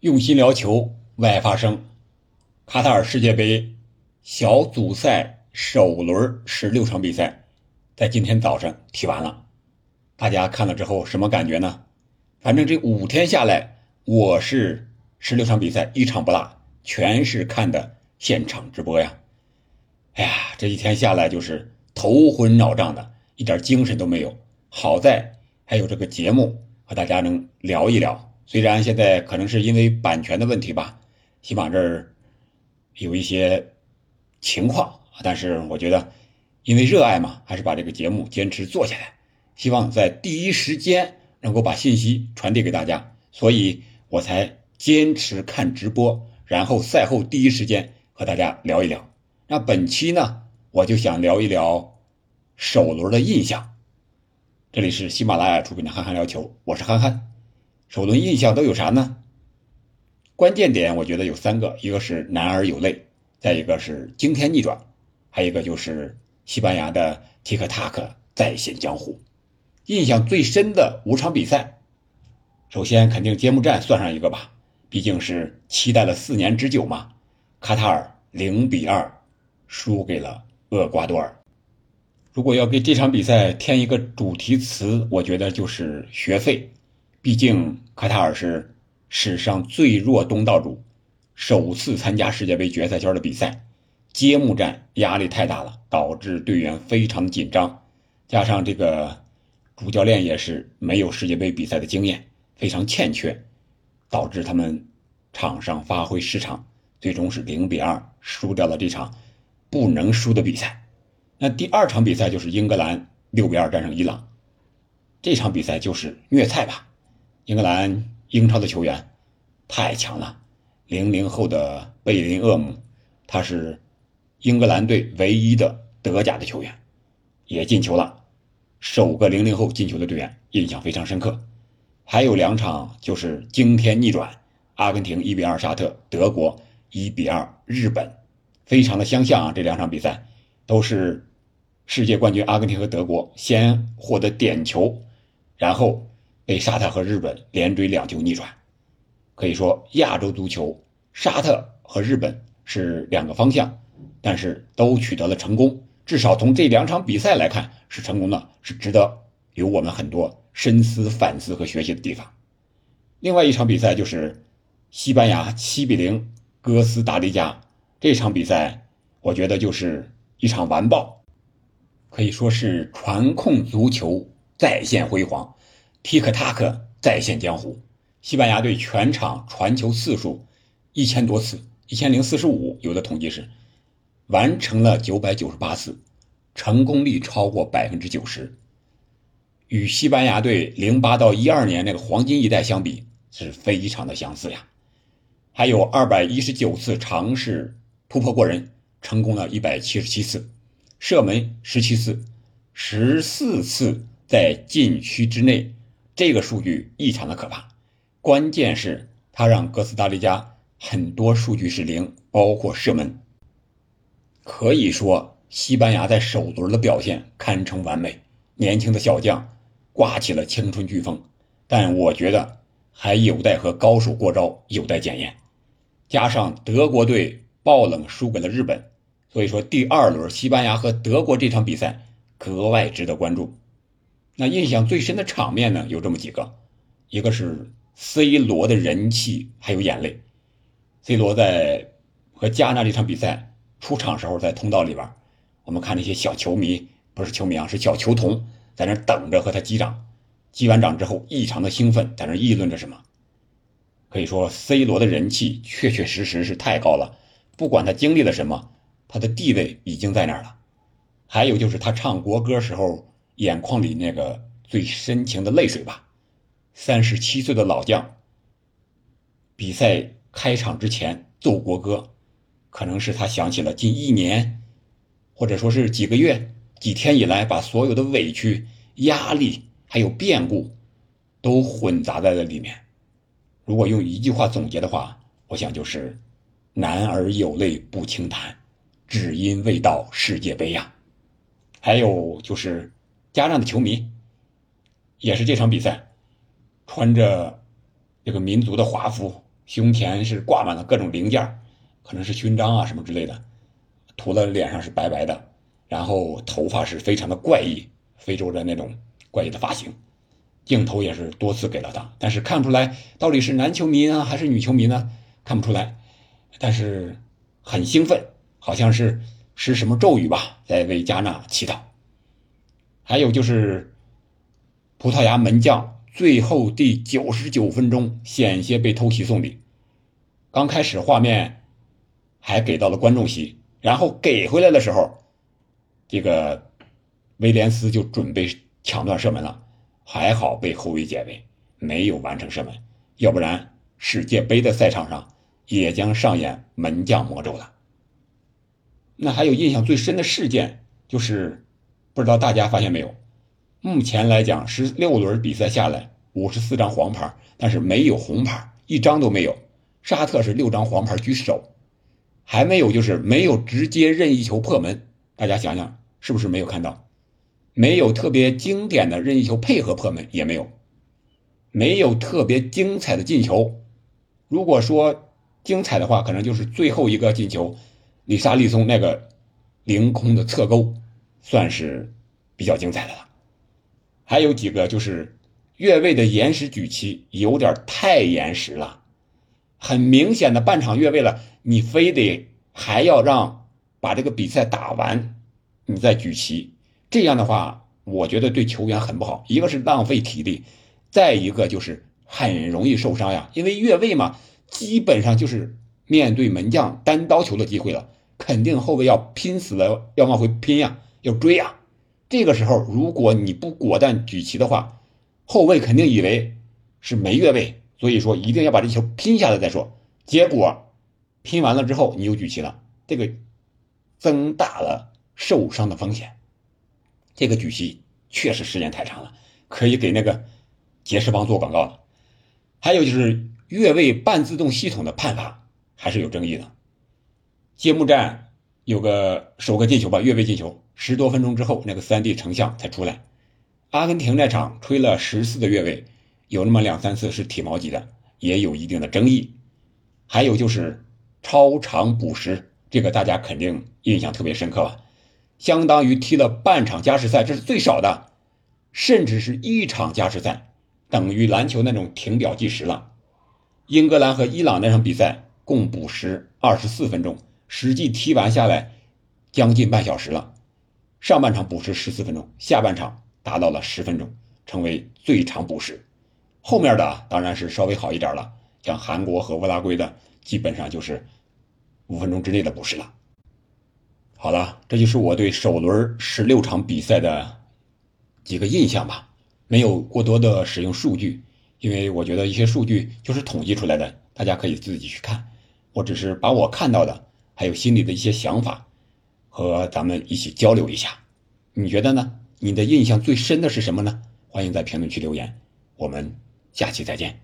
用心聊球，外发声。卡塔尔世界杯小组赛首轮十六场比赛，在今天早上踢完了。大家看了之后什么感觉呢？反正这五天下来，我是十六场比赛一场不落，全是看的现场直播呀。哎呀，这一天下来就是头昏脑胀的，一点精神都没有。好在还有这个节目和大家能聊一聊。虽然现在可能是因为版权的问题吧，起码这儿有一些情况，但是我觉得，因为热爱嘛，还是把这个节目坚持做下来。希望在第一时间能够把信息传递给大家，所以我才坚持看直播，然后赛后第一时间和大家聊一聊。那本期呢，我就想聊一聊首轮的印象。这里是喜马拉雅出品的《憨憨聊球》，我是憨憨。首轮印象都有啥呢？关键点我觉得有三个，一个是男儿有泪，再一个是惊天逆转，还有一个就是西班牙的提克塔克再现江湖。印象最深的五场比赛，首先肯定揭幕战算上一个吧，毕竟是期待了四年之久嘛。卡塔尔零比二输给了厄瓜多尔。如果要给这场比赛添一个主题词，我觉得就是学费。毕竟卡塔尔是史上最弱东道主，首次参加世界杯决赛圈的比赛，揭幕战压力太大了，导致队员非常紧张。加上这个主教练也是没有世界杯比赛的经验，非常欠缺，导致他们场上发挥失常，最终是零比二输掉了这场不能输的比赛。那第二场比赛就是英格兰六比二战胜伊朗，这场比赛就是虐菜吧。英格兰英超的球员太强了，零零后的贝林厄姆，他是英格兰队唯一的德甲的球员，也进球了，首个零零后进球的队员，印象非常深刻。还有两场就是惊天逆转，阿根廷一比二沙特，德国一比二日本，非常的相像啊！这两场比赛都是世界冠军阿根廷和德国先获得点球，然后。被沙特和日本连追两球逆转，可以说亚洲足球，沙特和日本是两个方向，但是都取得了成功。至少从这两场比赛来看是成功的，是值得有我们很多深思反思和学习的地方。另外一场比赛就是西班牙七比零哥斯达黎加这场比赛，我觉得就是一场完爆，可以说是传控足球再现辉煌。TikTok 再现江湖，西班牙队全场传球次数一千多次，一千零四十五，有的统计是完成了九百九十八次，成功率超过百分之九十。与西班牙队零八到一二年那个黄金一代相比，是非常的相似呀。还有二百一十九次尝试突破过人，成功了一百七十七次，射门十七次，十四次在禁区之内。这个数据异常的可怕，关键是他让哥斯达黎加很多数据是零，包括射门。可以说，西班牙在首轮的表现堪称完美，年轻的小将刮起了青春飓风。但我觉得还有待和高手过招，有待检验。加上德国队爆冷输给了日本，所以说第二轮西班牙和德国这场比赛格外值得关注。那印象最深的场面呢，有这么几个，一个是 C 罗的人气还有眼泪。C 罗在和加纳这场比赛出场时候，在通道里边，我们看那些小球迷，不是球迷啊，是小球童，在那等着和他击掌。击完掌之后，异常的兴奋，在那议论着什么。可以说，C 罗的人气确确实实是太高了。不管他经历了什么，他的地位已经在那儿了。还有就是他唱国歌时候。眼眶里那个最深情的泪水吧。三十七岁的老将，比赛开场之前奏国歌，可能是他想起了近一年，或者说是几个月、几天以来，把所有的委屈、压力还有变故，都混杂在了里面。如果用一句话总结的话，我想就是“男儿有泪不轻弹，只因未到世界杯呀。”还有就是。加纳的球迷，也是这场比赛穿着这个民族的华服，胸前是挂满了各种零件，可能是勋章啊什么之类的，涂的脸上是白白的，然后头发是非常的怪异，非洲的那种怪异的发型。镜头也是多次给了他，但是看不出来到底是男球迷啊还是女球迷呢？看不出来，但是很兴奋，好像是施什么咒语吧，在为加纳祈祷。还有就是葡萄牙门将最后第九十九分钟险些被偷袭送礼，刚开始画面还给到了观众席，然后给回来的时候，这个威廉斯就准备抢断射门了。还好被后卫解围，没有完成射门，要不然世界杯的赛场上也将上演门将魔咒了。那还有印象最深的事件就是，不知道大家发现没有？目前来讲，十六轮比赛下来，五十四张黄牌，但是没有红牌，一张都没有。沙特是六张黄牌居首，还没有就是没有直接任意球破门。大家想想，是不是没有看到？没有特别经典的任意球配合破门，也没有，没有特别精彩的进球。如果说精彩的话，可能就是最后一个进球，里沙利松那个凌空的侧勾，算是比较精彩的了。还有几个就是越位的延时举旗有点太延时了，很明显的半场越位了，你非得还要让把这个比赛打完，你再举旗。这样的话，我觉得对球员很不好。一个是浪费体力，再一个就是很容易受伤呀。因为越位嘛，基本上就是面对门将单刀球的机会了，肯定后卫要拼死了要往回拼呀，要追呀。这个时候，如果你不果断举旗的话，后卫肯定以为是没越位，所以说一定要把这球拼下来再说。结果拼完了之后，你又举旗了，这个增大了受伤的风险。这个举旗确实时间太长了，可以给那个杰士邦做广告了。还有就是越位半自动系统的判罚还是有争议的。揭幕战有个首个进球吧，越位进球，十多分钟之后那个三 D 成像才出来。阿根廷那场吹了十次的越位，有那么两三次是体毛级的，也有一定的争议。还有就是超长补时，这个大家肯定印象特别深刻吧。相当于踢了半场加时赛，这是最少的，甚至是一场加时赛，等于篮球那种停表计时了。英格兰和伊朗那场比赛共补时二十四分钟，实际踢完下来将近半小时了。上半场补时十四分钟，下半场达到了十分钟，成为最长补时。后面的当然是稍微好一点了，像韩国和乌拉圭的，基本上就是五分钟之内的补时了。好了，这就是我对首轮十六场比赛的几个印象吧。没有过多的使用数据，因为我觉得一些数据就是统计出来的，大家可以自己去看。我只是把我看到的，还有心里的一些想法，和咱们一起交流一下。你觉得呢？你的印象最深的是什么呢？欢迎在评论区留言。我们下期再见。